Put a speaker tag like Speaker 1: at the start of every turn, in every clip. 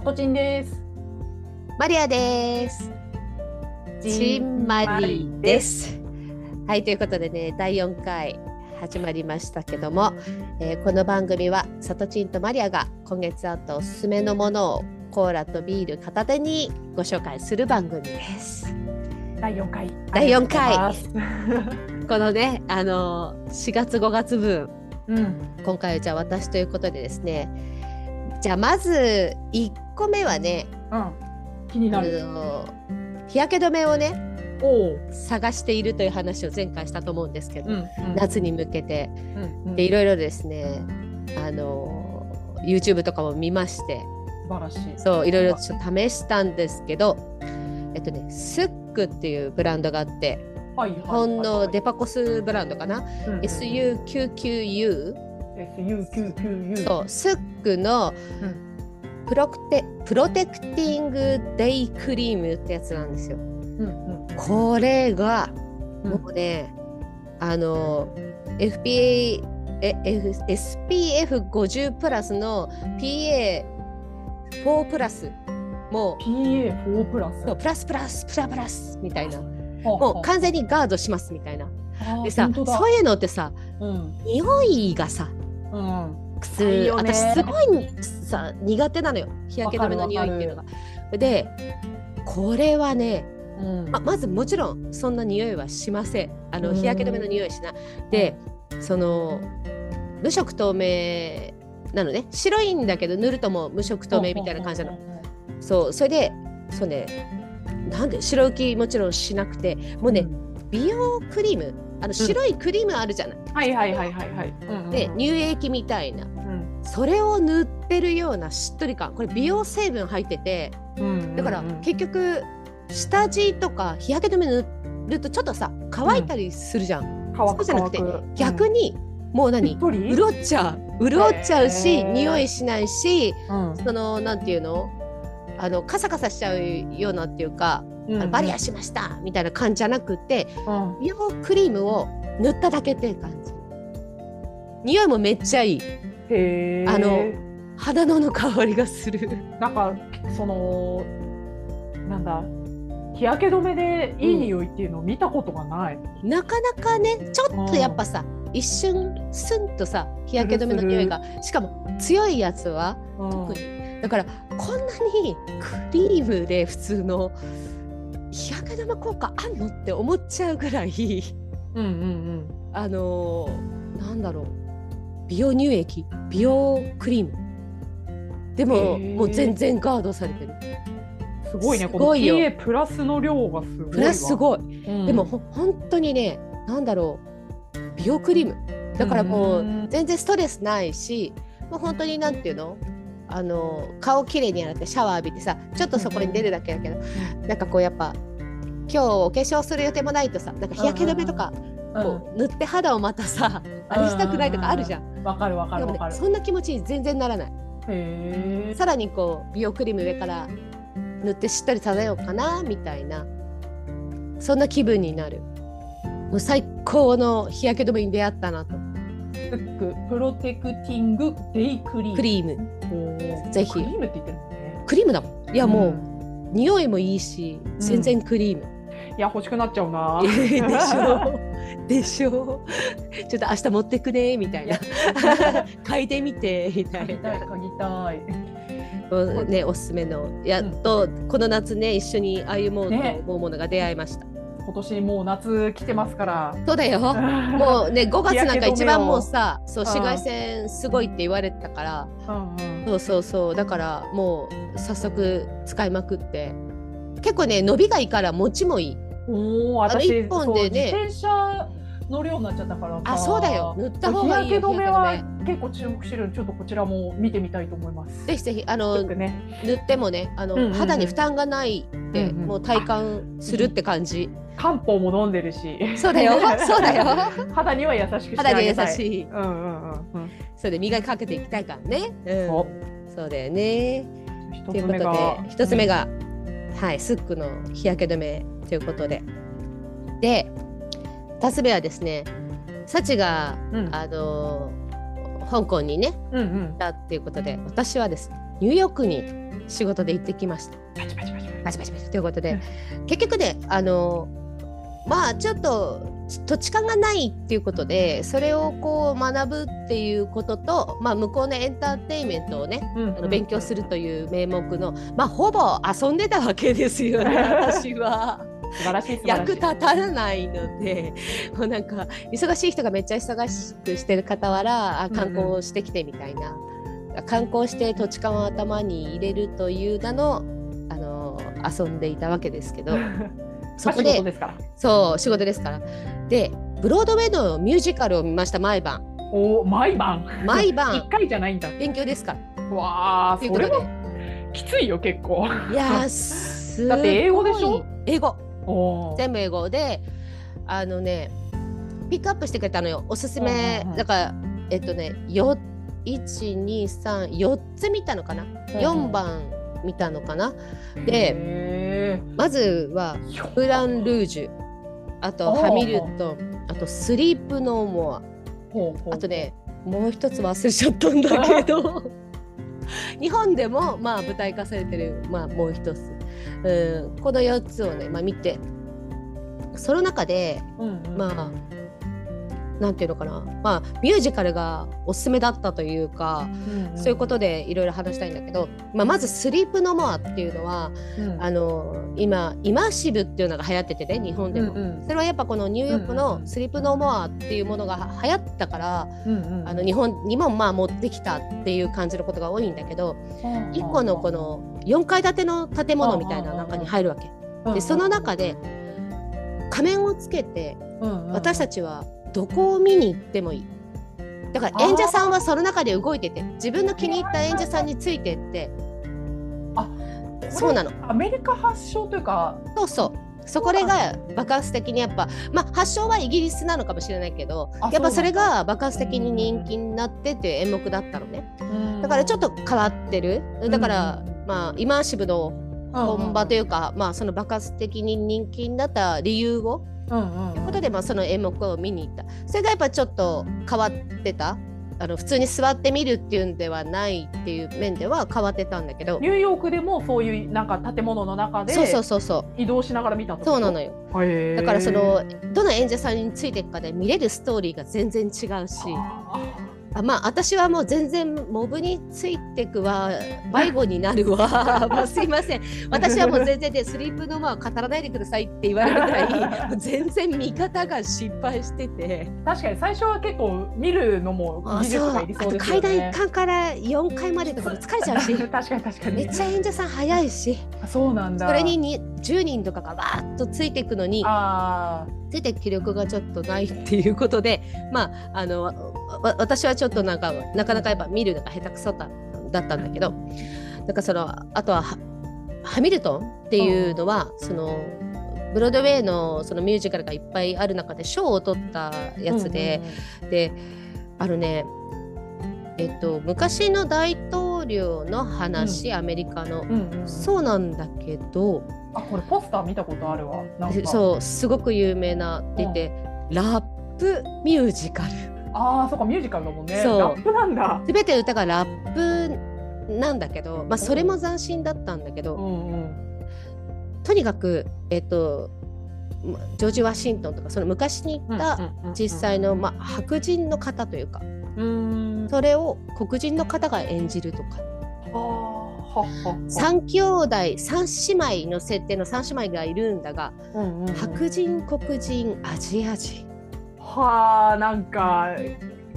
Speaker 1: さとちんです。
Speaker 2: マリアです。ちんまりです。はい、ということでね、第4回始まりましたけども、えーこの番組はさとちんとマリアが今月あったおすすめのものをコーラとビール片手にご紹介する番組です。
Speaker 1: 第4回。
Speaker 2: 第四回このね、あの4月5月分、
Speaker 1: うん。
Speaker 2: 今回はじゃあ私ということでですね、じゃあまず1個目はね、
Speaker 1: うん。気になる。
Speaker 2: 日焼け止めをね。探しているという話を前回したと思うんですけど、
Speaker 1: うん。うん
Speaker 2: 夏に向けて
Speaker 1: うん。
Speaker 2: でいろいろですねあの YouTube とかも見まして
Speaker 1: 素晴らしい。
Speaker 2: そういろいろちょっと試したんですけどえっとねスックっていうブランドがあって
Speaker 1: はい。
Speaker 2: 日本のデ
Speaker 1: デ
Speaker 2: パコスブランドかな、SU99U
Speaker 1: SU999U。
Speaker 2: そうスックの
Speaker 1: うん
Speaker 2: プロクテプロテクティングデイクリームってやつなんですよ。
Speaker 1: うんうん。
Speaker 2: これが
Speaker 1: うん
Speaker 2: もうね、あの FPA え F SPF50 プラスの PA4 プラスも
Speaker 1: PA4 プラス。
Speaker 2: うそうプラスプラスプラプラスみたいな
Speaker 1: も
Speaker 2: もう完全にガードしますみたいなでさそういうのってさ
Speaker 1: うん。
Speaker 2: 匂いがさ
Speaker 1: うん。
Speaker 2: 臭
Speaker 1: いよね。
Speaker 2: 私すごいさ苦手なのよ。日焼け止めの匂いっていうのが。でこれはね
Speaker 1: うん。
Speaker 2: ままずもちろんそんな匂いはしません。あの
Speaker 1: うん。
Speaker 2: 日焼け止めの匂いしない。でその無色透明なのね。白いんだけど塗るともう無色透明みたいな感じなの。そうそれでそうね。なんで白浮きもちろんしなくて。もうね、美容クリームあの白いクリームあるじゃない、
Speaker 1: はいはいはいはいはい。うんうん。
Speaker 2: で乳液みたいな。
Speaker 1: うん。
Speaker 2: それを塗ってるようなしっとり感。これ美容成分入ってて。
Speaker 1: うん
Speaker 2: だから
Speaker 1: うんうん。
Speaker 2: 結局下地とか日焼け止め塗るとちょっとさ乾いたりするじゃん、
Speaker 1: 乾く
Speaker 2: そうじゃなくて逆にもう何、潤っちゃう。潤っちゃうし、匂いしないし
Speaker 1: うん。
Speaker 2: そのなんていうの？あのカサカサしちゃうようなっていうか、
Speaker 1: うん
Speaker 2: あのバリアしましたみたいな感じじゃなくて
Speaker 1: うん。
Speaker 2: 美容クリームを塗っただけっていう感じ。匂いもめっちゃいい。
Speaker 1: へー。
Speaker 2: あの肌のの香りがする。
Speaker 1: なんかそのなんだ日焼け止めでいい匂いっていうのを見たことがない。
Speaker 2: なかなかねちょっとやっぱさ一瞬スンとさ日焼け止めの匂いがしかも強いやつは
Speaker 1: うん。
Speaker 2: 特にだからこんなにクリームで普通の日焼け止め効果あんのって思っちゃうぐらい
Speaker 1: うんうんうん
Speaker 2: あのーなんだろう美容乳液美容クリームでももう全然ガードされてる。
Speaker 1: すごいね。
Speaker 2: すごいよ
Speaker 1: この PA プラスの量がすごいわ。
Speaker 2: プラスすごい、
Speaker 1: うん
Speaker 2: でもほ本当にねなんだろう美容クリームだからも
Speaker 1: う
Speaker 2: 全然ストレスないしもう本当になんていうのあの顔きれいに洗ってシャワー浴びてさちょっとそこに出るだけだけど、なんかこうやっぱ今日お化粧する予定もないとさなんか日焼け止めとかこう塗って肌をまたさあれしたくないとかあるじゃん。
Speaker 1: うんわかるわかるわかる。
Speaker 2: そんな気持ちに全然ならない。さらにこう美容クリーム上から塗ってしっとりさせようかなみたいなそんな気分になる。もう最高の日焼け止めに出会ったなと。
Speaker 1: SUQQU protecting day cream。クリーム。
Speaker 2: ぜひ
Speaker 1: クリームって言ってるね。
Speaker 2: クリームだもん。いやもう、
Speaker 1: ん
Speaker 2: 匂いもいいし全然クリーム。
Speaker 1: いや欲しくなっちゃうな。
Speaker 2: でしょ。でしょ。ちょっと明日持ってくね みたいな。嗅いでみてみたい
Speaker 1: 嗅ぎたい
Speaker 2: な
Speaker 1: 嗅ぎたい。
Speaker 2: おねおすすめの。やっとこの夏ね一緒に歩もうと
Speaker 1: ね
Speaker 2: 思うものが出会いました、
Speaker 1: 今年もう夏来てますから。
Speaker 2: そうだよ。も
Speaker 1: も
Speaker 2: うね5月なんか一番もうさそう
Speaker 1: うん
Speaker 2: 紫外線すごいって言われてたから。
Speaker 1: うんうん。
Speaker 2: そうそうそう。だからもう早速使いまくって。結構ね伸びがいいから持ちもいい
Speaker 1: おお、私
Speaker 2: 一本でね。
Speaker 1: 自転車乗るようになっちゃったからさ
Speaker 2: あそうだよ。塗った方がいいよ
Speaker 1: 日焼け止めは結構注目してるちょっとこちらも見てみたいと思います。
Speaker 2: ぜひぜひあの
Speaker 1: ね、
Speaker 2: 塗ってもねあの、
Speaker 1: うんうんうん。
Speaker 2: 肌に負担がないって、
Speaker 1: うんうん。
Speaker 2: もう体感するって感じ、
Speaker 1: 漢方も飲んでるし。
Speaker 2: そうだよ。そうだよ。
Speaker 1: 肌には優しく
Speaker 2: 肌に優。しい。
Speaker 1: うんうんうんうん。
Speaker 2: それで磨きかけていきたいからね、うん、
Speaker 1: そ
Speaker 2: そうだよね。
Speaker 1: 一
Speaker 2: ということで一つ目が、はいスックの日焼け止めということで。で二つ目はですねサチが、
Speaker 1: うん。
Speaker 2: あの香港にね
Speaker 1: うんうん。
Speaker 2: 行っていうことで私はですねニューヨークに仕事で行ってきました。
Speaker 1: パチパチパチ。パチ
Speaker 2: パチパチ。パチということで、結局ねあのまあちょっと土地勘がないっていうことでそれをこう学ぶっていうことと、まあ、向こうのエンターテインメントをね
Speaker 1: うん。
Speaker 2: あの勉強するという名目の、まあ、ほぼ遊んでたわけですよね 私は。
Speaker 1: 素晴らしい
Speaker 2: 役立たないので もうなんか忙しい人がめっちゃ忙しくしてる傍らあ観光してきてみたいな、観光して土地勘を頭に入れるという名のあの遊んでいたわけですけど。そこで
Speaker 1: 事ですから。
Speaker 2: そう仕事ですから。でブロードウェイのミュージカルを見ました毎晩。
Speaker 1: お毎晩？一
Speaker 2: 毎晩。
Speaker 1: 回じゃないんだ。
Speaker 2: 勉強ですから。
Speaker 1: わあそれ。はきついよ結構。
Speaker 2: いや
Speaker 1: だって英語でしょ？
Speaker 2: 英語全部英語であのねピックアップしてくれたのよ。おすすめ。だからえっとねよ1234つ見たのかな？4番見たのかな？で
Speaker 1: へ
Speaker 2: まずは
Speaker 1: ー
Speaker 2: ムーラン・ルージュ。あとハミルトン。あと
Speaker 1: Sleep No More。
Speaker 2: あとねもう一つ忘れちゃったんだけど。日本でもまあ舞台化されてる、まあ、もう一つうんこの4つをね、まあ、見てその中で
Speaker 1: うんうん。
Speaker 2: まあなんていうのかな、まあ、ミュージカルがおすすめだったというか、
Speaker 1: うんうん
Speaker 2: そういうことでいろいろ話したいんだけど、まあ、まず「 Sleep No More」っていうのは
Speaker 1: うん。
Speaker 2: あの今イマーシブっていうのが流行っててね日本でも。
Speaker 1: うんうん。
Speaker 2: それはやっぱこのニューヨーク
Speaker 1: うんうんうん。
Speaker 2: の Sleep No More っていうものがは流行ったから、
Speaker 1: うんうん。
Speaker 2: あの日本にもまあ持ってきたっていう感じのことが多いんだけど一個のこの4階建ての建物みたいな中に入るわけ。でその中で仮面をつけて私た
Speaker 1: ち
Speaker 2: ちはどこを見に行ってもいい。だから演者さんはその中で動いてて自分の気に入った演者さんについてって。そうなの。
Speaker 1: アメリカ発祥というか。
Speaker 2: そうそう。そこれが爆発的にやっぱまあ発祥はイギリスなのかもしれないけど
Speaker 1: あ
Speaker 2: やっぱそれが爆発的に人気になってっていう演目だったのね。だからちょっと変わってる。だからまあイマーシブの本場というかまあその爆発的に人気になった理由を
Speaker 1: うんうん。
Speaker 2: ということで、まあ、その演目を見に行った。それがやっぱちょっと変わってた？あの普通に座って見るっていうんではないっていう面では変わってたんだけど。
Speaker 1: ニューヨークでもそういうなんか建物の中で
Speaker 2: そうそうそうそう。
Speaker 1: 移動しながら見た
Speaker 2: そうなのよ。だからそのどの演者さんについていくかで見れるストーリーが全然違うし
Speaker 1: あ
Speaker 2: あまあ私はもう全然モブについてくわ迷子になるわ。もうすいません。私はもう全然でスリープのまあ語らないでくださいって言われるぐらい全然見方が失敗してて。
Speaker 1: ー確かに最初は結構見るのも
Speaker 2: あ
Speaker 1: 技術がいりそうですよ
Speaker 2: 階
Speaker 1: ね
Speaker 2: 段1階から4階までとかも疲れちゃうし。
Speaker 1: 確かに確かに。
Speaker 2: めっちゃ演者さん早いし。
Speaker 1: あそうなんだ。
Speaker 2: それにに10人とかがわーっとついていくのに
Speaker 1: あ
Speaker 2: ついて気力がちょっとないっていうことでまああの私はちょっとなんかなかなかやっぱ見るのが下手くそだだったんだけどなんかそのあとははハミルトンっていうのはそのブロードウェイのそのミュージカルがいっぱいある中で賞を取った
Speaker 1: ー
Speaker 2: やつで、であのねえっと昔の大統領の話、アメリカの、
Speaker 1: うんうんうん。
Speaker 2: そうなんだけど
Speaker 1: あこれポスター見たことあるわ。
Speaker 2: そうすごく有名なって言って、ラップミュージカル
Speaker 1: ああそうかミュージカルだもんね。
Speaker 2: そう。
Speaker 1: ラップなんだ。
Speaker 2: 全て歌がラップなんだけど、まあ、それも斬新だったんだけど、
Speaker 1: うんうん。
Speaker 2: とにかくえっとまジョージ・ワシントンとかその昔に行った実際の、まあ、白人の方というか
Speaker 1: うん。
Speaker 2: それを黒人の方が演じるとか。
Speaker 1: はあはは。
Speaker 2: 三兄弟三姉妹の設定の三姉妹がいるんだが
Speaker 1: うんうんうん。
Speaker 2: 白人黒人アジア人
Speaker 1: はあなんか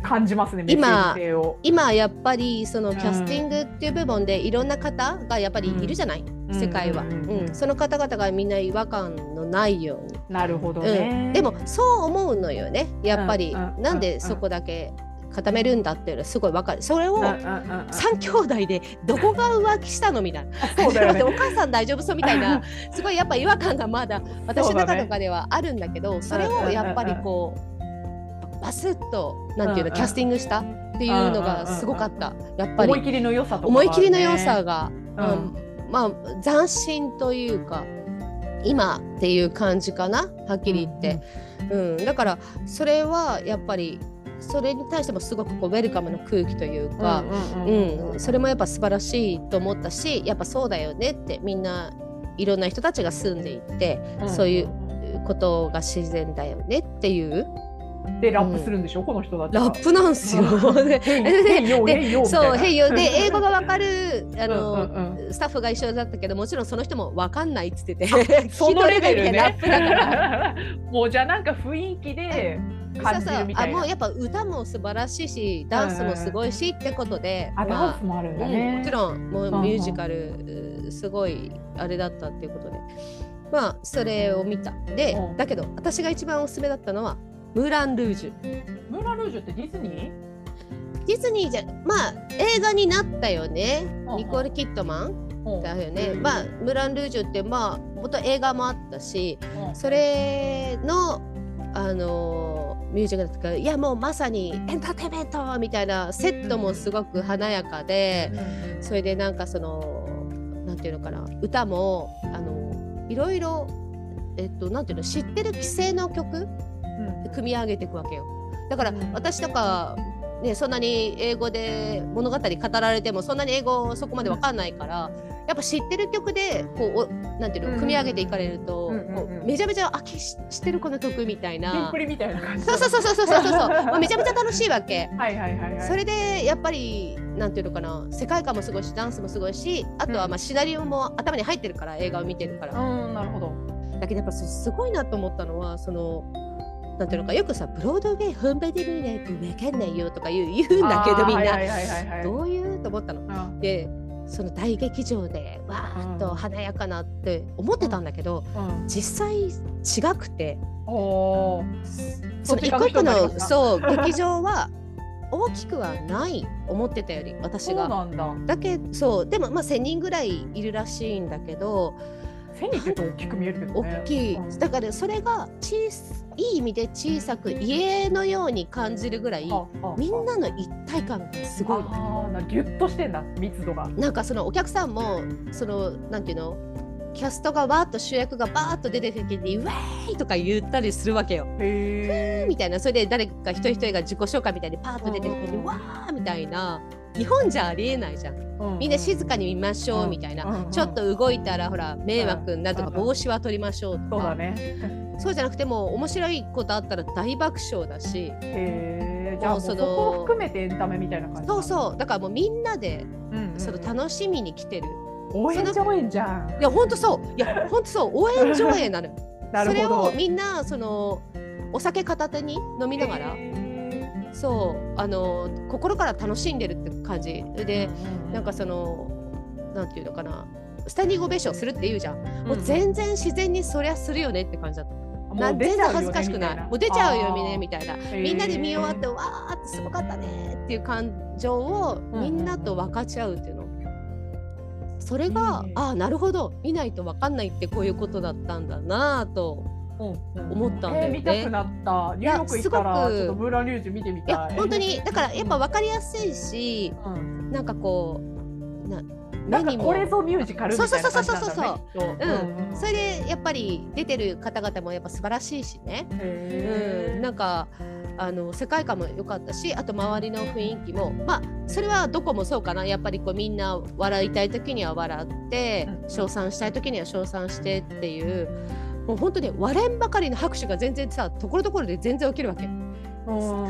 Speaker 1: 感じますねメッセージ性を。
Speaker 2: 今やっぱりそのキャスティングっていう部分でいろんな方がやっぱりいるじゃない、世界は、
Speaker 1: う
Speaker 2: うんん
Speaker 1: うん。うん。
Speaker 2: その方々がみんな違和感のないように、
Speaker 1: なるほど
Speaker 2: う
Speaker 1: ね
Speaker 2: ん、でもそう思うのよね。やっぱり、
Speaker 1: うんうん
Speaker 2: なんでそこだけ固めるんだっていうのはすごいわかる。それを
Speaker 1: うんうんうんうん。
Speaker 2: 3兄弟でどこが浮気したのみたいな。
Speaker 1: そうね。
Speaker 2: お母さん大丈夫そうみたいな。すごいやっぱ違和感がまだ私の中とかではあるんだけどそれをやっぱりこうバスッとなんていうの
Speaker 1: うんうん。
Speaker 2: キャスティングしたっていうのがすごかった。やっぱり。
Speaker 1: 思い切りの良さとか
Speaker 2: 思い切りの良
Speaker 1: が
Speaker 2: さが、
Speaker 1: うん。
Speaker 2: うん。まあ斬新というか今っていう感じかなはっきり言って、うんだからそれはやっぱりそれに対してもすごくこうウェルカムな空気というか、うんそれもやっぱ素晴らしいと思ったしやっぱそうだよねってみんないろんな人たちが住んでいて、そういうことが自然だよねっていう
Speaker 1: でラップするんでしょ、うん、この人たち
Speaker 2: ラップなんですよ。で、そう、へいよ。で、英語がわかる、あの、うんうん、スタッフが一緒だったけど、もちろんその人もわかんないっつってて。
Speaker 1: そのレベルね。ラップだから。もうじゃあ、なんか雰囲気で。感じるみたいな。
Speaker 2: あ、もうやっぱ歌も素晴らしいし、ダンスもすごいしってことで。
Speaker 1: あ、ダンスもあるんだね。
Speaker 2: もちろん、もうミュージカル、すごいあれだったっていうことで。まあ、それを見た。で、だけど、私が一番おすすめだったのは。ムーラン・ルージュ。
Speaker 1: ムーラン・ルージュってディズニー？
Speaker 2: ディズニーじゃまあ映画になったよね。ニコール・キットマンだよね。まあムーラン・ルージュってまあ元映画もあったし、それのあのミュージカルとかいやもうまさにエンターテインメントみたいなセットもすごく華やかで、それでなんかそのなんていうのかな歌もあのいろいろえっとなんていうの知ってる既成の曲組み上げていくわけよ。だから私とかね、そんなに英語で物語語られてもそんなに英語そこまで分かんないからやっぱ知ってる曲でこうなんていうの組み上げていかれると、めちゃめちゃあ知ってるこの曲みたいな。そうそうそうそうそうそうそう。めちゃめちゃ楽しいわけ。はいはいはい、はい、それでやっぱりなんていうのかな世界観もすごいしダンスもすごいしあとはまあシナリオも頭に入ってるから映画を見てるから、
Speaker 1: うん、なるほど。
Speaker 2: だけどやっぱすごいなと思ったのはそのなんていうのかよくさブロードウェイ本場で見ないと分かんないよとか言う言うんだけどみんな。どういうと思ったの？でその大劇場でわーっと華やかなって思ってたんだけど、実際違くて。その一個一個のそう劇場は大きくはない思ってたより私が。だ。けそうでもまあ1,000人ぐらいいるらしいんだけど。
Speaker 1: 1,000人って大きく見えるけど
Speaker 2: ね。大きい。だからそれが小いい意味で小さく家のように感じるぐらいみんなの一体感がすごい
Speaker 1: ああギュッとしてんだ密度が
Speaker 2: なんかそのお客さんもそのなんていうの？キャストがわーっと主役がバーッと出てきて「ウェーイ!」とか言ったりするわけよ。へみたいなそれで誰か一人一人が自己紹介みたいにパーッと出てきて「わー!」みたいな日本じゃありえないじゃん。みんな静かに見ましょうみたいな、ちょっと動いたらほら迷惑になるとか、帽子は取りましょうとか、そうだね。そうじゃなくても面白いことあったら大爆笑だし。
Speaker 1: へじゃあそこ含めてエンタメみたいな感じ
Speaker 2: そうそう。だからもうみんなで、その楽しみに来てる。
Speaker 1: 応援上映じゃん。
Speaker 2: いや本当そう。いや本当そう。応援上映なの なるほど。それをみんなそのお酒片手に飲みながらそうあの心から楽しんでるって感じ。で、なんかそのなんていうのかなスタンディングオベーションするって言うじゃん、もう全然自然にそりゃするよねって感じだった。全然恥ずかしくない？もう出ちゃうよねみたいな。みんなで見終わってわーってすごかったねっていう感情をみんなと分かち合うっていうの、それが、ああなるほど。見ないと分かんないってこういうことだったんだなと思ったんだよね。
Speaker 1: 見たくなった。ニューヨーク行ったらちょっとムーラン・リュージュ見てみたい。いや
Speaker 2: 本当にだからやっぱ分かりやすいし、うん、なんかこうな
Speaker 1: 目にも。これぞミュージカルみたいな感じなんだ、ね、そうそうそうそう
Speaker 2: そうう。ん、それでやっぱり出てる方々もやっぱ素晴らしいしね、うん、なんかあの世界観も良かったしあと周りの雰囲気もまあそれはどこもそうかな。やっぱりこうみんな笑いたい時には笑って称賛したい時には称賛してっていうもう本当に割れんばかりの拍手が全然さところどころで全然起きるわけ。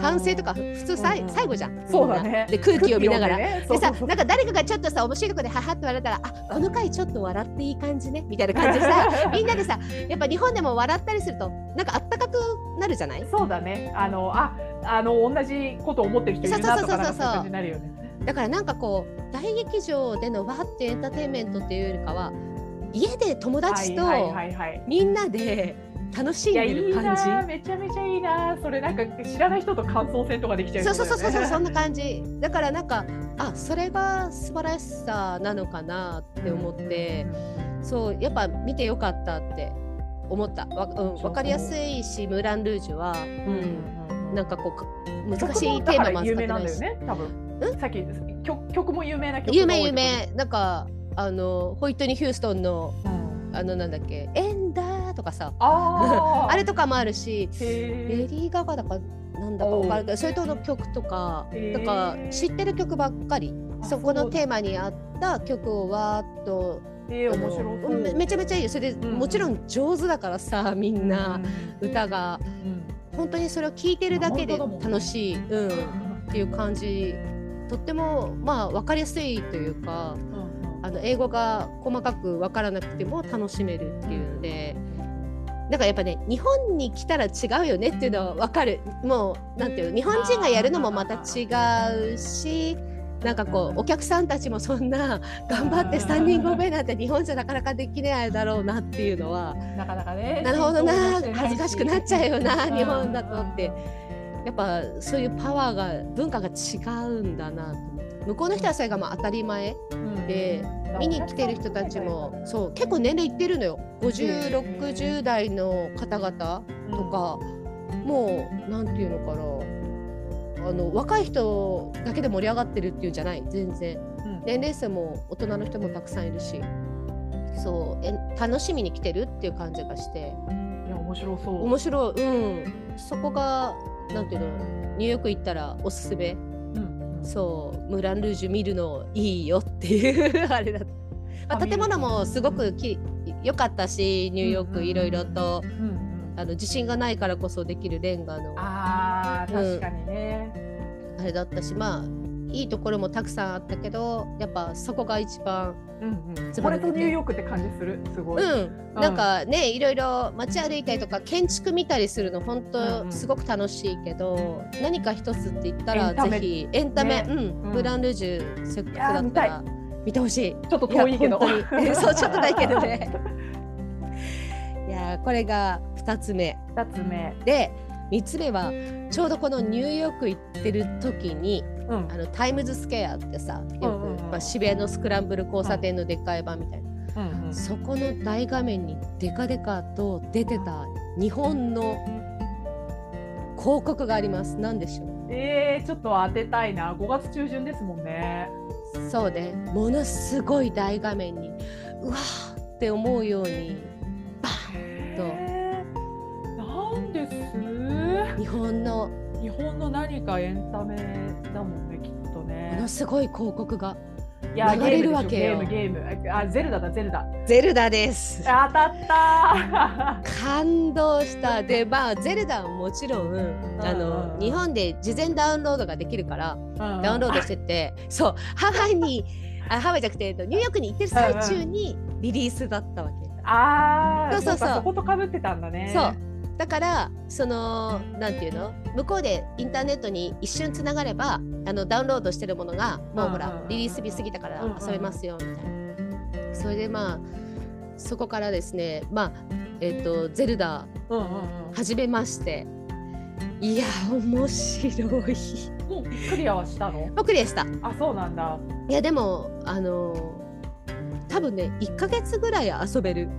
Speaker 2: 反省とか普通さい、最後じゃん。
Speaker 1: そうだね。
Speaker 2: で空気を見ながら。でさなんか誰かがちょっとさ面白いとこでははって笑ったらあこの回ちょっと笑っていい感じねみたいな感じでさ みんなでさやっぱ日本でも笑ったりするとなんかあったかくなるじゃない？
Speaker 1: そうだね。あのああの同じこと思ってる人いるなとかなんかそういう感じになるよね。
Speaker 2: だからなんかこう大劇場でのわってエンターテインメントっていうよりかは家で友達とみんなで楽しんでる感じ。いい
Speaker 1: めちゃめちゃいいな。それなんか知らない人と感想戦とかできちゃう、ね、
Speaker 2: そうそうそうそうそんな感じ。だからなんかあそれが素晴らしさなのかなって思って、うん、そうやっぱ見てよかったって思った。わうんわかりやすいしムーランルージュは、うん、なんかこう難しいテーマも
Speaker 1: 扱ってないし。ね、多分。さっき曲曲も有名な曲
Speaker 2: 有名有名なんかあのホイットニー・ヒューストンの、うん、あのなんだっけ「エンダー」とかさ。あ あれとかもあるしレディー・ガガだかなんだか分かるけどそれとの曲とかなんか知ってる曲ばっかり。
Speaker 1: あ
Speaker 2: そこのテー
Speaker 1: マ
Speaker 2: マに合った曲をわーっと
Speaker 1: えー、面白そう。
Speaker 2: めめちゃめちゃいいよ。それで、
Speaker 1: うん。
Speaker 2: もちろん上手だからさみんな歌が。
Speaker 1: うん。うん
Speaker 2: 本当にそれを聴いてるだけで楽しい、うん、っていう感じ。とってもまあ分かりやすいというかあの英語が細かく分からなくても楽しめるっていうので。だからやっぱね日本に来たら違うよねっていうのは分かる。もうなんていうの日本人がやるのもまた違うしなんかこうお客さんたちもそんな頑張ってスタンディングオベなんて日本じゃなかなかできないだろうなっていうのは
Speaker 1: なかなかね
Speaker 2: なるほどな。恥ずかしくなっちゃうよな
Speaker 1: うん。
Speaker 2: 日本だとって。やっぱそういうパワーが文化が違うんだなと思向こうの人はそれがまあ当たり前
Speaker 1: うん。
Speaker 2: で見に来てる人たちもそう結構年齢いってるのよ。5060代の方々とか、もうなんていうのかな。あの若い人だけで盛り上がってるっていうんじゃない。全然。
Speaker 1: うん。
Speaker 2: 年齢層も大人の人もたくさんいるし。そうえ楽しみに来てるっていう感じがして。
Speaker 1: いや面白そう。
Speaker 2: 面白い。うん。そこがなんていうのニューヨーク行ったらおすすめそうムーラン・ルージュ見るのいいよっていうあれだ。った、まあ、建物もすごくき良かったしニューヨークいろいろと
Speaker 1: うんうん
Speaker 2: あの地震がないからこそできるレンガの。
Speaker 1: あー確かにね、
Speaker 2: あれだったしまあいいところもたくさんあったけどやっぱそこが一番
Speaker 1: うんうん、これとニューヨークって感じする？すごい、
Speaker 2: うん。なんかねいろいろ街歩いたりとか建築見たりするの本
Speaker 1: うんうん。
Speaker 2: 当すごく楽しいけど、何か一つって言ったら
Speaker 1: エンタメ。
Speaker 2: ぜひエンタメ、
Speaker 1: ね。
Speaker 2: うん。
Speaker 1: うん。
Speaker 2: ムーラン・ルージュせっかくだったら見てほしい。
Speaker 1: ちょっと遠いけど。
Speaker 2: そうちょっとだけどね。いやーこれが2つ目。
Speaker 1: 二つ目。
Speaker 2: で3つ目はちょうどこのニューヨーク行ってる時に
Speaker 1: うん。
Speaker 2: あのタイムズスケアってさよく、
Speaker 1: うんうんうん。
Speaker 2: まあ、渋谷のスクランブル交差点のでっかい版みたいな、
Speaker 1: うんうん。
Speaker 2: そこの大画面にデカデカと出てた日本の広告があります。何でしょう。
Speaker 1: えー、ちょっと当てたいな。5月中旬ですもんね。
Speaker 2: そうね。ものすごい大画面にうわーって思うようにバーンと。
Speaker 1: えー、なんです。
Speaker 2: 日本の
Speaker 1: 何かエンタメだもんねきっと
Speaker 2: も
Speaker 1: ね
Speaker 2: のすごい広告が
Speaker 1: いや
Speaker 2: 流れるわけよ。
Speaker 1: ゲームゲーム。ゲームあゼルダだゼルダ。
Speaker 2: ゼルダです。
Speaker 1: 当たった。
Speaker 2: 感動した。でまあゼルダはもちろんあ
Speaker 1: うん。うんうん
Speaker 2: の日本で事前ダウンロードができるから
Speaker 1: ー
Speaker 2: ダウンロードしててそうハワイにあハワイじゃなくてえっとニューヨークに行ってる最中にリリースだったわけ。
Speaker 1: ああ
Speaker 2: そうそうそう。
Speaker 1: そことかぶってたんだね。
Speaker 2: そうだからそのなんていうの？向こうでインターネットに一瞬つながればあのダウンロードしてるものがもうほらリリース日過ぎたから遊べますよみたいな。それでまあそこからですねまあえっ、とゼルダ始めまして。いや面白い。
Speaker 1: クリアはしたの？
Speaker 2: クリアした。
Speaker 1: あそうなんだ。
Speaker 2: いやでもあの多分ね1ヶ月ぐらい遊べる。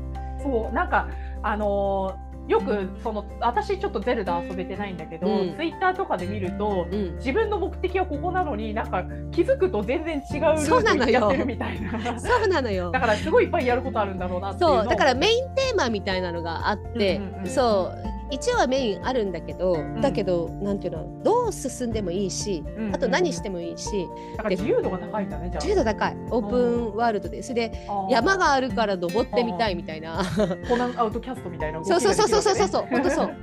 Speaker 1: そうなんかあのーよくその私ちょっとゼルダ遊べてないんだけど、
Speaker 2: うん。
Speaker 1: ツイッターとかで見ると
Speaker 2: うん。
Speaker 1: 自分の目的はここなのになんか気づくと全然違うルートやってるみたいな。
Speaker 2: そうなのよ。
Speaker 1: だからすごいいっぱいやることあるんだろうなって
Speaker 2: そうだからメインテーマみたいなのがあって、
Speaker 1: うんうんうん。
Speaker 2: そう一応はメインあるんだけど、
Speaker 1: ん。
Speaker 2: だけどなんていうのどう進んでもいいし、あと何してもいいし
Speaker 1: だから自由度が高いんだねじゃあ。
Speaker 2: 自由度高い。オープンワールドでそれで山があるから登ってみたいみたいな。
Speaker 1: コナンアウトキャストみたいな
Speaker 2: そう
Speaker 1: が
Speaker 2: そうそうそうそうそう
Speaker 1: できるわけね
Speaker 2: 本当そう。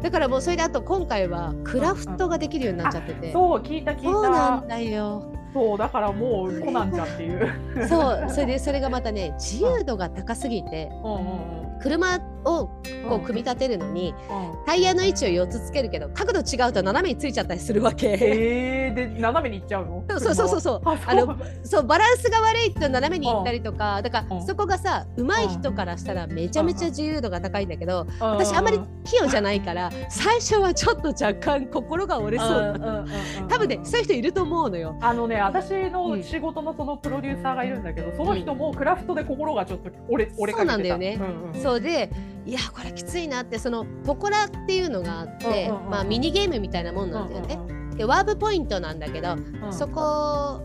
Speaker 2: だからもうそれであと今回はクラフトができるようになっちゃってて、
Speaker 1: そう聞いた聞いた。
Speaker 2: そうなんだよ。
Speaker 1: そうだからもうコナンちゃんっていう。
Speaker 2: そうそれでそれがまたね自由度が高すぎて。
Speaker 1: うんうんうん
Speaker 2: 車をこ
Speaker 1: う
Speaker 2: うん組み立てるのに
Speaker 1: うん。
Speaker 2: タイヤの位置を4つつけるけど角度違うと斜めについちゃったりするわけ。
Speaker 1: えー、で斜めに行っちゃうの？
Speaker 2: そうそうそうそう。
Speaker 1: あ
Speaker 2: あのそうバランスが悪いと斜めに行ったりとかだか
Speaker 1: うん。
Speaker 2: らそこがさ上手い人からしたらめちゃめちゃ自由度が高いんだけど
Speaker 1: 私
Speaker 2: 私あんまり器用じゃないから最初はちょっと若干心が折れそうな。多分ねそういう人いると思うのよ。
Speaker 1: あのね私
Speaker 2: うん。
Speaker 1: の仕事のそのプロデューサーがいるんだけど、その人もクラフトで心がちょっと折れ折れかけてた。
Speaker 2: そうなんだよね。
Speaker 1: うんうん
Speaker 2: そうでいやこれきついなってそのポコラっていうのがあってまあミニゲームみたいなもんなんだよね。でワープポイントなんだけどそこ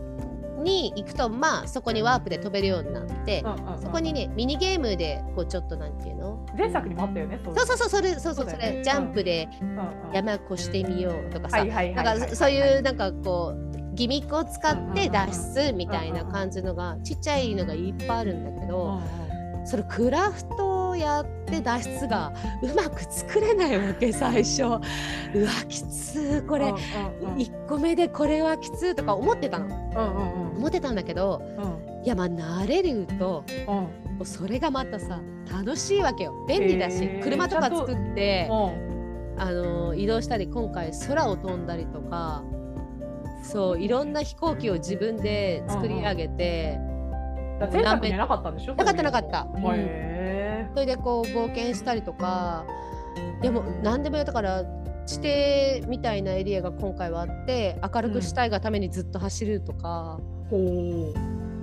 Speaker 2: に行くとまあそこにワープで飛べるようになって、そこにねミニゲームでこうちょっとなんていうの？
Speaker 1: 前作にもあったよね。そう
Speaker 2: そうそうそうそれそうそうそれジャンプで山越してみようとかさ、なんかそういうなんかこうギミックを使って脱出みたいな感じのがちっちゃいのがいっぱいあるんだけ
Speaker 1: うん
Speaker 2: どそれクラフトをやって脱出がうまく作れないわけ最初。うわきつーこれ。
Speaker 1: うんうんうん。
Speaker 2: 1個目でこれはきつーとか思ってたの。
Speaker 1: うんうんうん。
Speaker 2: 思ってたんだけどいやまあ慣れると
Speaker 1: う
Speaker 2: それがまたさ楽しいわけよ。便利だし、車とか作って
Speaker 1: うん。
Speaker 2: あの移動したり今回空を飛んだりとかそういろんな飛行機を自分で作り上げて、
Speaker 1: なかったんでしょ？
Speaker 2: なかったなかった
Speaker 1: そ
Speaker 2: れでこう冒険したりとかでも何でもやったから地底みたいなエリアが今回はあって明るくしたいがためにずっと走るとか、
Speaker 1: ーほ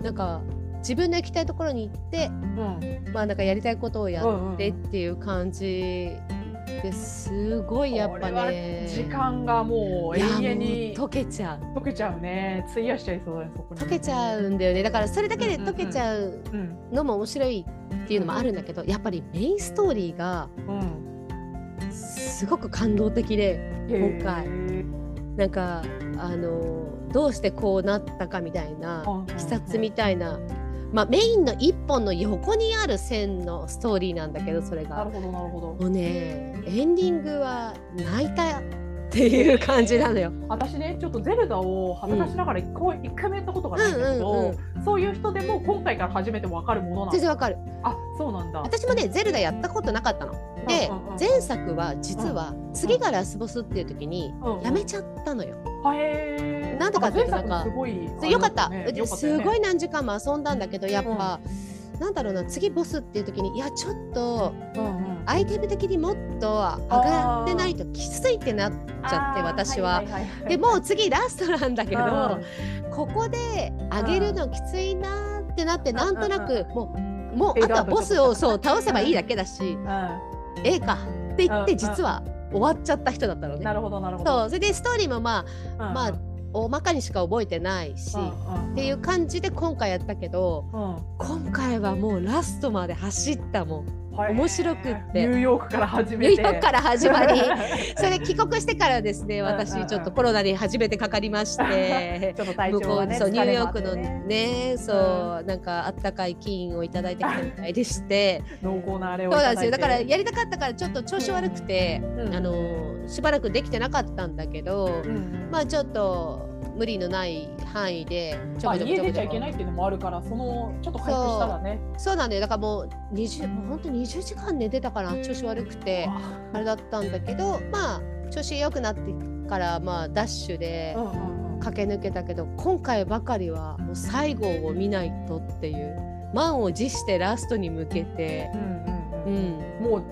Speaker 2: なんか自分の行きたいところに行って
Speaker 1: ううん。
Speaker 2: まあなんかやりたいことをやって
Speaker 1: うんうん。
Speaker 2: っていう感じですごいやっぱね。
Speaker 1: 時間がもう永遠に。
Speaker 2: 溶けちゃう。
Speaker 1: 溶けちゃうね。費やしちゃいそうだねそこに。
Speaker 2: 溶けちゃうんだよね。だからそれだけで溶けちゃう
Speaker 1: うん
Speaker 2: のも面白いっていうのもあるんだけどやっぱりメインストーリーが
Speaker 1: うん
Speaker 2: すごく感動的で今回。なんかあのどうしてこうなったかみたいな
Speaker 1: うんうんうん
Speaker 2: 視察みたいな、まあ、メインの一本の横にある線のストーリーなんだけどそれが。
Speaker 1: なるほどなるほど。
Speaker 2: もうねエンディングは泣いたっていう感じなのよ。
Speaker 1: 私ねちょっとゼルダを恥ずかしながら一回一回もやったことがないんだけど、
Speaker 2: うんうん
Speaker 1: そういう人でも今回から初めてわかるものなんだ
Speaker 2: 全然わかる。
Speaker 1: あそうなんだ。
Speaker 2: 私もねゼルダやったことなかったの。で
Speaker 1: うんうんうん。
Speaker 2: 前作は実は次がラスボスっていう時に
Speaker 1: うんうん。
Speaker 2: やめちゃったのよ。
Speaker 1: はへー
Speaker 2: なんでかってなんか
Speaker 1: すごい
Speaker 2: よかった、
Speaker 1: ねよかった
Speaker 2: すごい何時間も遊んだんだけどやっぱ、なんだろうな次ボスっていう時にいやちょっと
Speaker 1: うんうん。
Speaker 2: アイテム的にもっと上がってないときついってなっちゃって
Speaker 1: あー。
Speaker 2: 私は。
Speaker 1: いいい
Speaker 2: でもう次ラストなんだけど、
Speaker 1: うん。
Speaker 2: ここで上げるのきついなーってなって、なんとなくもうもうあとはボスをそう倒せばいいだけだし、ええかって言って
Speaker 1: うん。
Speaker 2: 実は終わっちゃった人だったのね。
Speaker 1: なるほどなるほど。
Speaker 2: そう。それでストーリーもまあ
Speaker 1: うん
Speaker 2: まあ大まかにしか覚えてないし、
Speaker 1: うん
Speaker 2: っていう感じで今回やったけど
Speaker 1: うん。
Speaker 2: 今回はもうラストまで走ったもん。
Speaker 1: はい
Speaker 2: 面白くって。
Speaker 1: ニューヨークから始
Speaker 2: ニュ
Speaker 1: めて
Speaker 2: ーヨークから始まり。それで帰国してからですね私ちょっとコロナに初めてかかりまして。
Speaker 1: ちょっと体
Speaker 2: 向こう
Speaker 1: 調がね
Speaker 2: そうニューヨークのねそうなんかあったかい金印をいただいてきたみたいでして。
Speaker 1: 濃厚なあれを
Speaker 2: そうなんですよ。だからやりたかったからちょっと調子悪くて
Speaker 1: うん。
Speaker 2: あのしばらくできてなかったんだけど
Speaker 1: うんうん。
Speaker 2: まあちょっと無理のない範囲でちょ
Speaker 1: まあ
Speaker 2: こちょこちょこ。ちょこ
Speaker 1: 家出ちゃいけないっていうのもあるからそのちょっと回復したらね。
Speaker 2: そうなんだよ。だからもう20もう本当に20時間寝てたから調子悪くてあれだったんだけどまあ調子良くなってからまあダッシュで駆け抜けたけど今回ばかりはもう最後を見ないとっていう満を持してラストに向けて、
Speaker 1: うん
Speaker 2: う
Speaker 1: うん。うん。
Speaker 2: ん、
Speaker 1: もう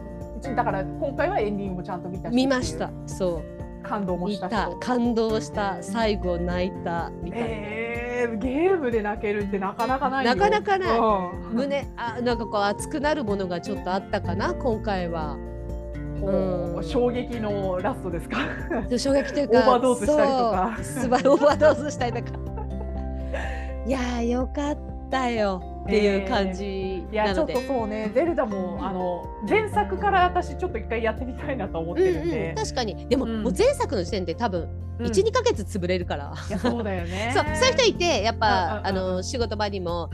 Speaker 1: だから今回はエンディングもちゃんと見たし
Speaker 2: 見ました。そ
Speaker 1: 感動もした
Speaker 2: 感動した最後泣いたみたいな。
Speaker 1: えー、ゲームで泣けるってなかなかないよ。
Speaker 2: なかなかない。
Speaker 1: うん。
Speaker 2: 胸あなんかこう熱くなるものがちょっとあったかな今回は。
Speaker 1: ほ
Speaker 2: う
Speaker 1: うん。衝撃のラストですか？
Speaker 2: で衝撃というか
Speaker 1: オーバードーズしたりとか。
Speaker 2: そうすばオーバードーズしたりとか。いやーよかったよっていう感じ
Speaker 1: いやちょっとそうねゼルダもあの前作から私ちょっと一回やってみたいなと思ってるん
Speaker 2: うんう
Speaker 1: で
Speaker 2: ん、、確かに。でも,、
Speaker 1: うん。
Speaker 2: もう前作の時点で多分
Speaker 1: うん。
Speaker 2: 12、ヶ月潰れるから。
Speaker 1: そうだよね。
Speaker 2: そうそういう人いてやっぱ、あの仕事場にも。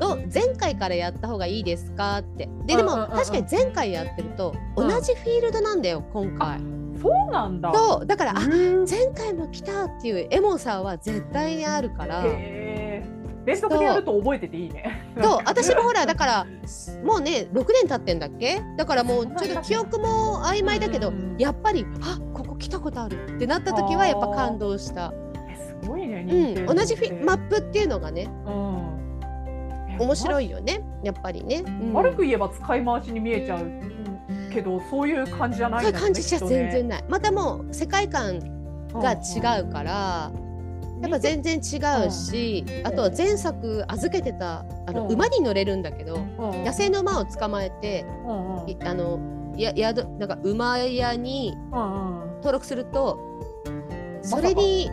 Speaker 1: うんうん
Speaker 2: 前回からやった方がいいですかって。ででも、確かに前回やってると同
Speaker 1: うん。
Speaker 2: じフィールドなんだよ今回。
Speaker 1: そうなんだ。
Speaker 2: そう。だからあ
Speaker 1: うん
Speaker 2: 前回も来たっていうエモさは絶対にあるから。
Speaker 1: 連続でやると覚えてていいね。
Speaker 2: そう私もほらだからもうね6年経ってんだっけ？だからもうちょっと記憶も曖昧だけど
Speaker 1: うん。うんうん
Speaker 2: やっぱりあここ来たことあるってなった時はやっぱ感動した、
Speaker 1: えすごいね。
Speaker 2: うん、同じフィマ
Speaker 1: ッ
Speaker 2: ップっていうのがね
Speaker 1: プ
Speaker 2: 面白
Speaker 1: い。
Speaker 2: いよねやっぱりね、うん。
Speaker 1: 悪く言えば使い回しに見えちゃうけど、そういう感じじゃない
Speaker 2: そういう感じじゃ全然
Speaker 1: ね
Speaker 2: ない。またもう世界観が違うから、やっぱ全然違うし、あとは前作預けてたあの、
Speaker 1: うん。
Speaker 2: 馬に乗れるんだけど、
Speaker 1: うん。
Speaker 2: 野生の馬を捕まえてあのや宿なんか馬屋に登録するとそれに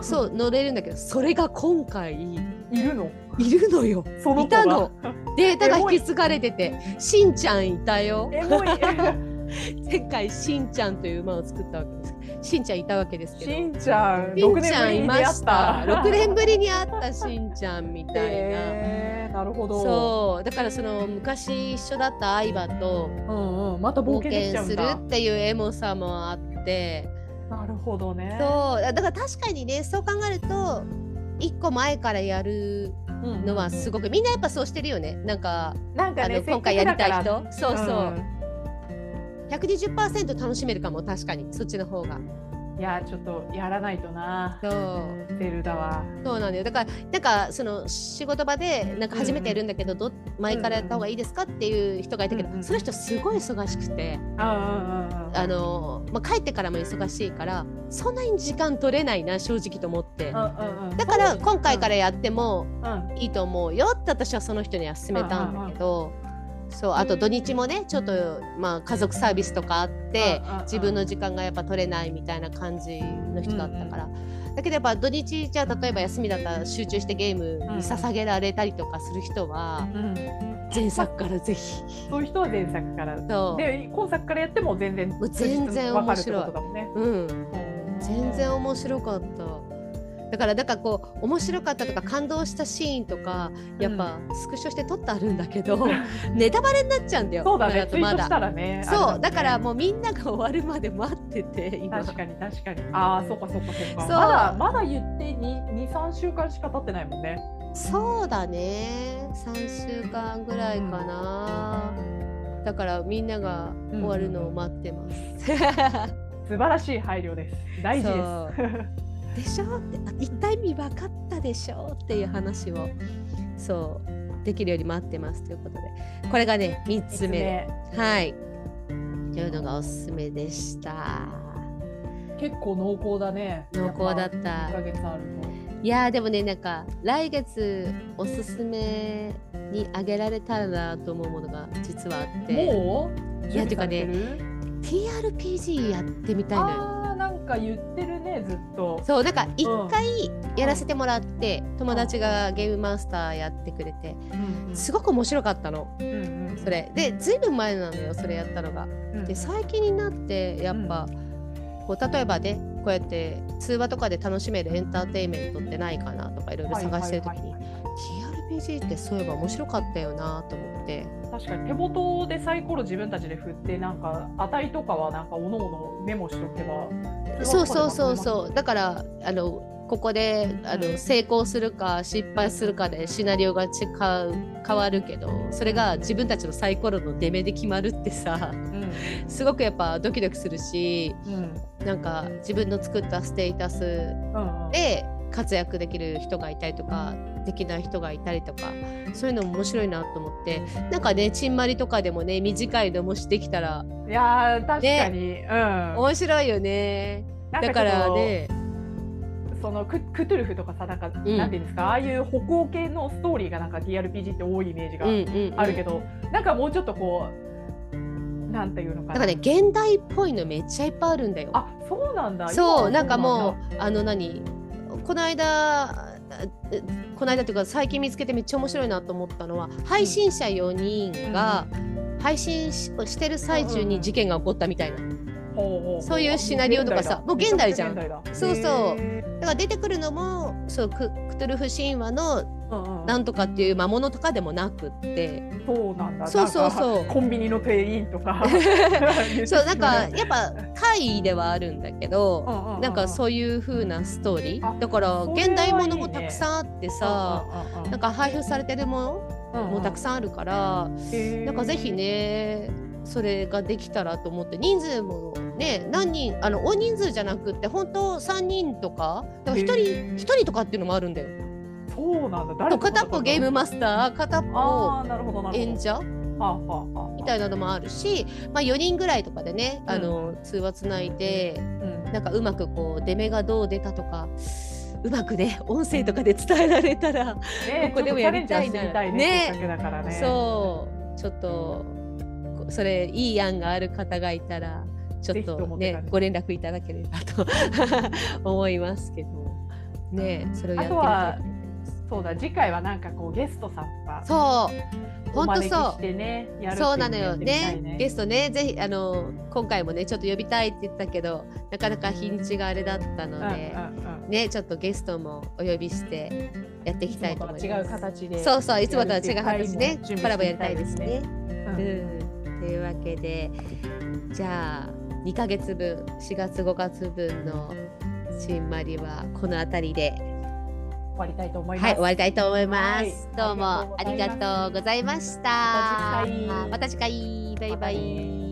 Speaker 2: そう乗れるんだけどそれが今回
Speaker 1: いるの？
Speaker 2: いるのよ。いたの。データが引き継がれててしんちゃんいたよ。前回しんちゃんという馬を作ったわけですしんちゃんいたわけですけど。
Speaker 1: しんちゃん
Speaker 2: し
Speaker 1: 6
Speaker 2: んちゃんいま
Speaker 1: 年ぶりに出会っ
Speaker 2: した。
Speaker 1: た
Speaker 2: 6年ぶりに会ったしんちゃんみたいな。
Speaker 1: へーなるほど。
Speaker 2: そう。だからその昔一緒だった相葉と
Speaker 1: うんうんまた冒
Speaker 2: 冒
Speaker 1: 険
Speaker 2: するっていうエモさもあって。
Speaker 1: なるほどね。
Speaker 2: そう。だから確かにねそう考えると一個前からやる
Speaker 1: うん
Speaker 2: のはすごくみんなやっぱそうしてるよね。なんかあ
Speaker 1: なんかね
Speaker 2: の今回やりたい人。そうそう、
Speaker 1: くだから
Speaker 2: 120%楽しめるかも確かに。そっちの方が。
Speaker 1: うんいやちょっとやらないとな。
Speaker 2: そう。
Speaker 1: ゼルダは。
Speaker 2: そうなんだよ。だからなんかその仕事場でなんか初めてやるんだけど、ど前からやった方がいいですかっていう人がいたけど、
Speaker 1: うんうん
Speaker 2: その人すごい忙しくて、
Speaker 1: うんうんうんうん。
Speaker 2: あのまあ、帰ってからも忙しいからそんなに時間取れないな正直と思って、
Speaker 1: うんうんうん。
Speaker 2: だから今回からやっても
Speaker 1: うん。
Speaker 2: いいと思うよって私はその人には勧めたんだけど、そうあと土日もねちょっと、まあ、家族サービスとかあって、自分の時間がやっぱ取れないみたいな感じの人だったから。だけどやっぱ土日じゃあ例えば休みだったら集中してゲームに捧げられたりとかする人は
Speaker 1: うん
Speaker 2: 前作からぜひ。
Speaker 1: そういう人は前作から。
Speaker 2: そう。
Speaker 1: で今作からやっても全然
Speaker 2: う全然面白い。
Speaker 1: ね。
Speaker 2: うん。全然面白かっただからだからこう面白かったとか感動したシーンとかやっぱスクショして撮ってあるんだけど、ネタバレになっちゃうんだよ
Speaker 1: そうだね。
Speaker 2: まだ。
Speaker 1: ね
Speaker 2: そう
Speaker 1: ね
Speaker 2: だからもうみんなが終わるまで待ってて。今
Speaker 1: 確かに確かに。ああそうかそうかそうか。
Speaker 2: そう。
Speaker 1: まだまだ言って23週間しか経ってないもんね。
Speaker 2: そうだね。3週間ぐらいかな、だからみんなが終わるのを待ってます、
Speaker 1: 素晴らしい配慮です。大事です
Speaker 2: でしょ？ってあ一体意味分かったでしょ？っていう話をそうできるように待ってますということで。これがね3つ目。はい。というのがおすすめでした。
Speaker 1: 結構濃厚だね。
Speaker 2: 濃厚だった。
Speaker 1: 1ヶ月ある
Speaker 2: いやーでもねなんか来月おすすめにあげられたらなと思うものが実はあっ
Speaker 1: と
Speaker 2: て。
Speaker 1: もう？
Speaker 2: いやてかね
Speaker 1: 準備されてる
Speaker 2: ？TRPG やってみたいのよ
Speaker 1: か言ってるねずっと。
Speaker 2: そうなんか一回やらせてもらって、友達がゲームマスターやってくれて
Speaker 1: うんうん。
Speaker 2: すごく面白かったの。
Speaker 1: うんうん
Speaker 2: それ。でずいぶん前なのよそれやったのが。
Speaker 1: うん。
Speaker 2: で最近になってやっぱ、こう例えばねこうやって通話とかで楽しめるエンターテインメントってないかなとかいろいろ探してる時に
Speaker 1: はいはいはいはい
Speaker 2: TRPG ってそういえば面白かったよなと思って。
Speaker 1: 確かに手元でサイコロ自分たちで振ってなんか値とかはなんかおのおのメモしとけば
Speaker 2: そうそうそうそう。だからあのここであの
Speaker 1: うん
Speaker 2: 成功するか失敗するかでシナリオが違う変わるけどそれが自分たちのサイコロの出目で決まるってさ
Speaker 1: うん。
Speaker 2: すごくやっぱドキドキするし
Speaker 1: うん。
Speaker 2: なんか自分の作ったステータス
Speaker 1: うんうん。
Speaker 2: で活躍できる人がいたりとかできない人がいたりとかそういうのも面白いなと思ってなんかねちんまりとかでもね短いのもしできたら
Speaker 1: いやー確かに、うん。
Speaker 2: 面白いよね。だからね。
Speaker 1: そのククトゥルフとかさなんか、なんていうんですか？ああいう北欧系のストーリーがなんか TRPG って多いイメージが
Speaker 2: うんうんうん。
Speaker 1: あるけど、なんかもうちょっとこうなんていうのかな。
Speaker 2: だからね現代っぽいのめっちゃいっぱいあるんだよ。
Speaker 1: あそうなんだ。
Speaker 2: そうなんかも
Speaker 1: う
Speaker 2: うあの何？この間この間っていうか最近見つけてめっちゃ面白いなと思ったのは配信者4人が配信ししてる最中に事件が起こったみたいな。そういうシナリオとかさもう現代じゃん。そうそう。
Speaker 1: へ
Speaker 2: だから出てくるのもそうククトゥルフ神話のなんとかっていう魔物とかでもなくって。
Speaker 1: そうなんだ。
Speaker 2: そうそうそう。
Speaker 1: コンビニの店員とか。
Speaker 2: そうなんか やっぱ怪異ではあるんだけど、なんかそういう風なストーリ
Speaker 1: あ
Speaker 2: ーだから現代ものもたくさんあってさなんか配布されてるものもたくさんあるから、なんかぜひねそれができたらと思って人数もね何人あの大人数じゃなくって本当3人とかだから1人
Speaker 1: へー。
Speaker 2: 1人とかっていうのもあるんだよ。
Speaker 1: そうなんだ。誰と
Speaker 2: 片っぽゲームマスター片っ
Speaker 1: あ
Speaker 2: ぽ演者？みたいなのもあるし、まあ、4人ぐらいとかでね、あの通話つないで
Speaker 1: うん
Speaker 2: なんかうまくこう出目がどう出たとかうまくね音声とかで伝えられたら、
Speaker 1: ね
Speaker 2: ここでもやりたいな
Speaker 1: ね。
Speaker 2: ね。そう。ちょっとこそれいい案がある方がいたらちょっ
Speaker 1: と
Speaker 2: ねご連絡いただければと 思いますけど。ねそれをやって
Speaker 1: あと
Speaker 2: みた
Speaker 1: そうだ次回はなんかこうゲストさんとか。
Speaker 2: そう。本当そう。
Speaker 1: してね
Speaker 2: そうなのよ
Speaker 1: やってみたい
Speaker 2: ね。ゲストねぜひあの今回もねちょっと呼びたいって言ったけどなかなか日にちがあれだったので、
Speaker 1: うんうんうん
Speaker 2: ねちょっとゲストもお呼びしてやっていきたいと思い
Speaker 1: いつもとは違う
Speaker 2: ます。
Speaker 1: 形で
Speaker 2: そうそういつもとは違う形ねコラボやりたいですね。
Speaker 1: うん。
Speaker 2: うん、というわけでじゃあ2ヶ月分4月5月分の新マリはこの辺りで
Speaker 1: 終わりたいと思います。
Speaker 2: はい終わりたいと思います。
Speaker 1: はい
Speaker 2: どうもあ
Speaker 1: あり
Speaker 2: りが
Speaker 1: が
Speaker 2: とうございました。
Speaker 1: また次回
Speaker 2: また次回バイバイ。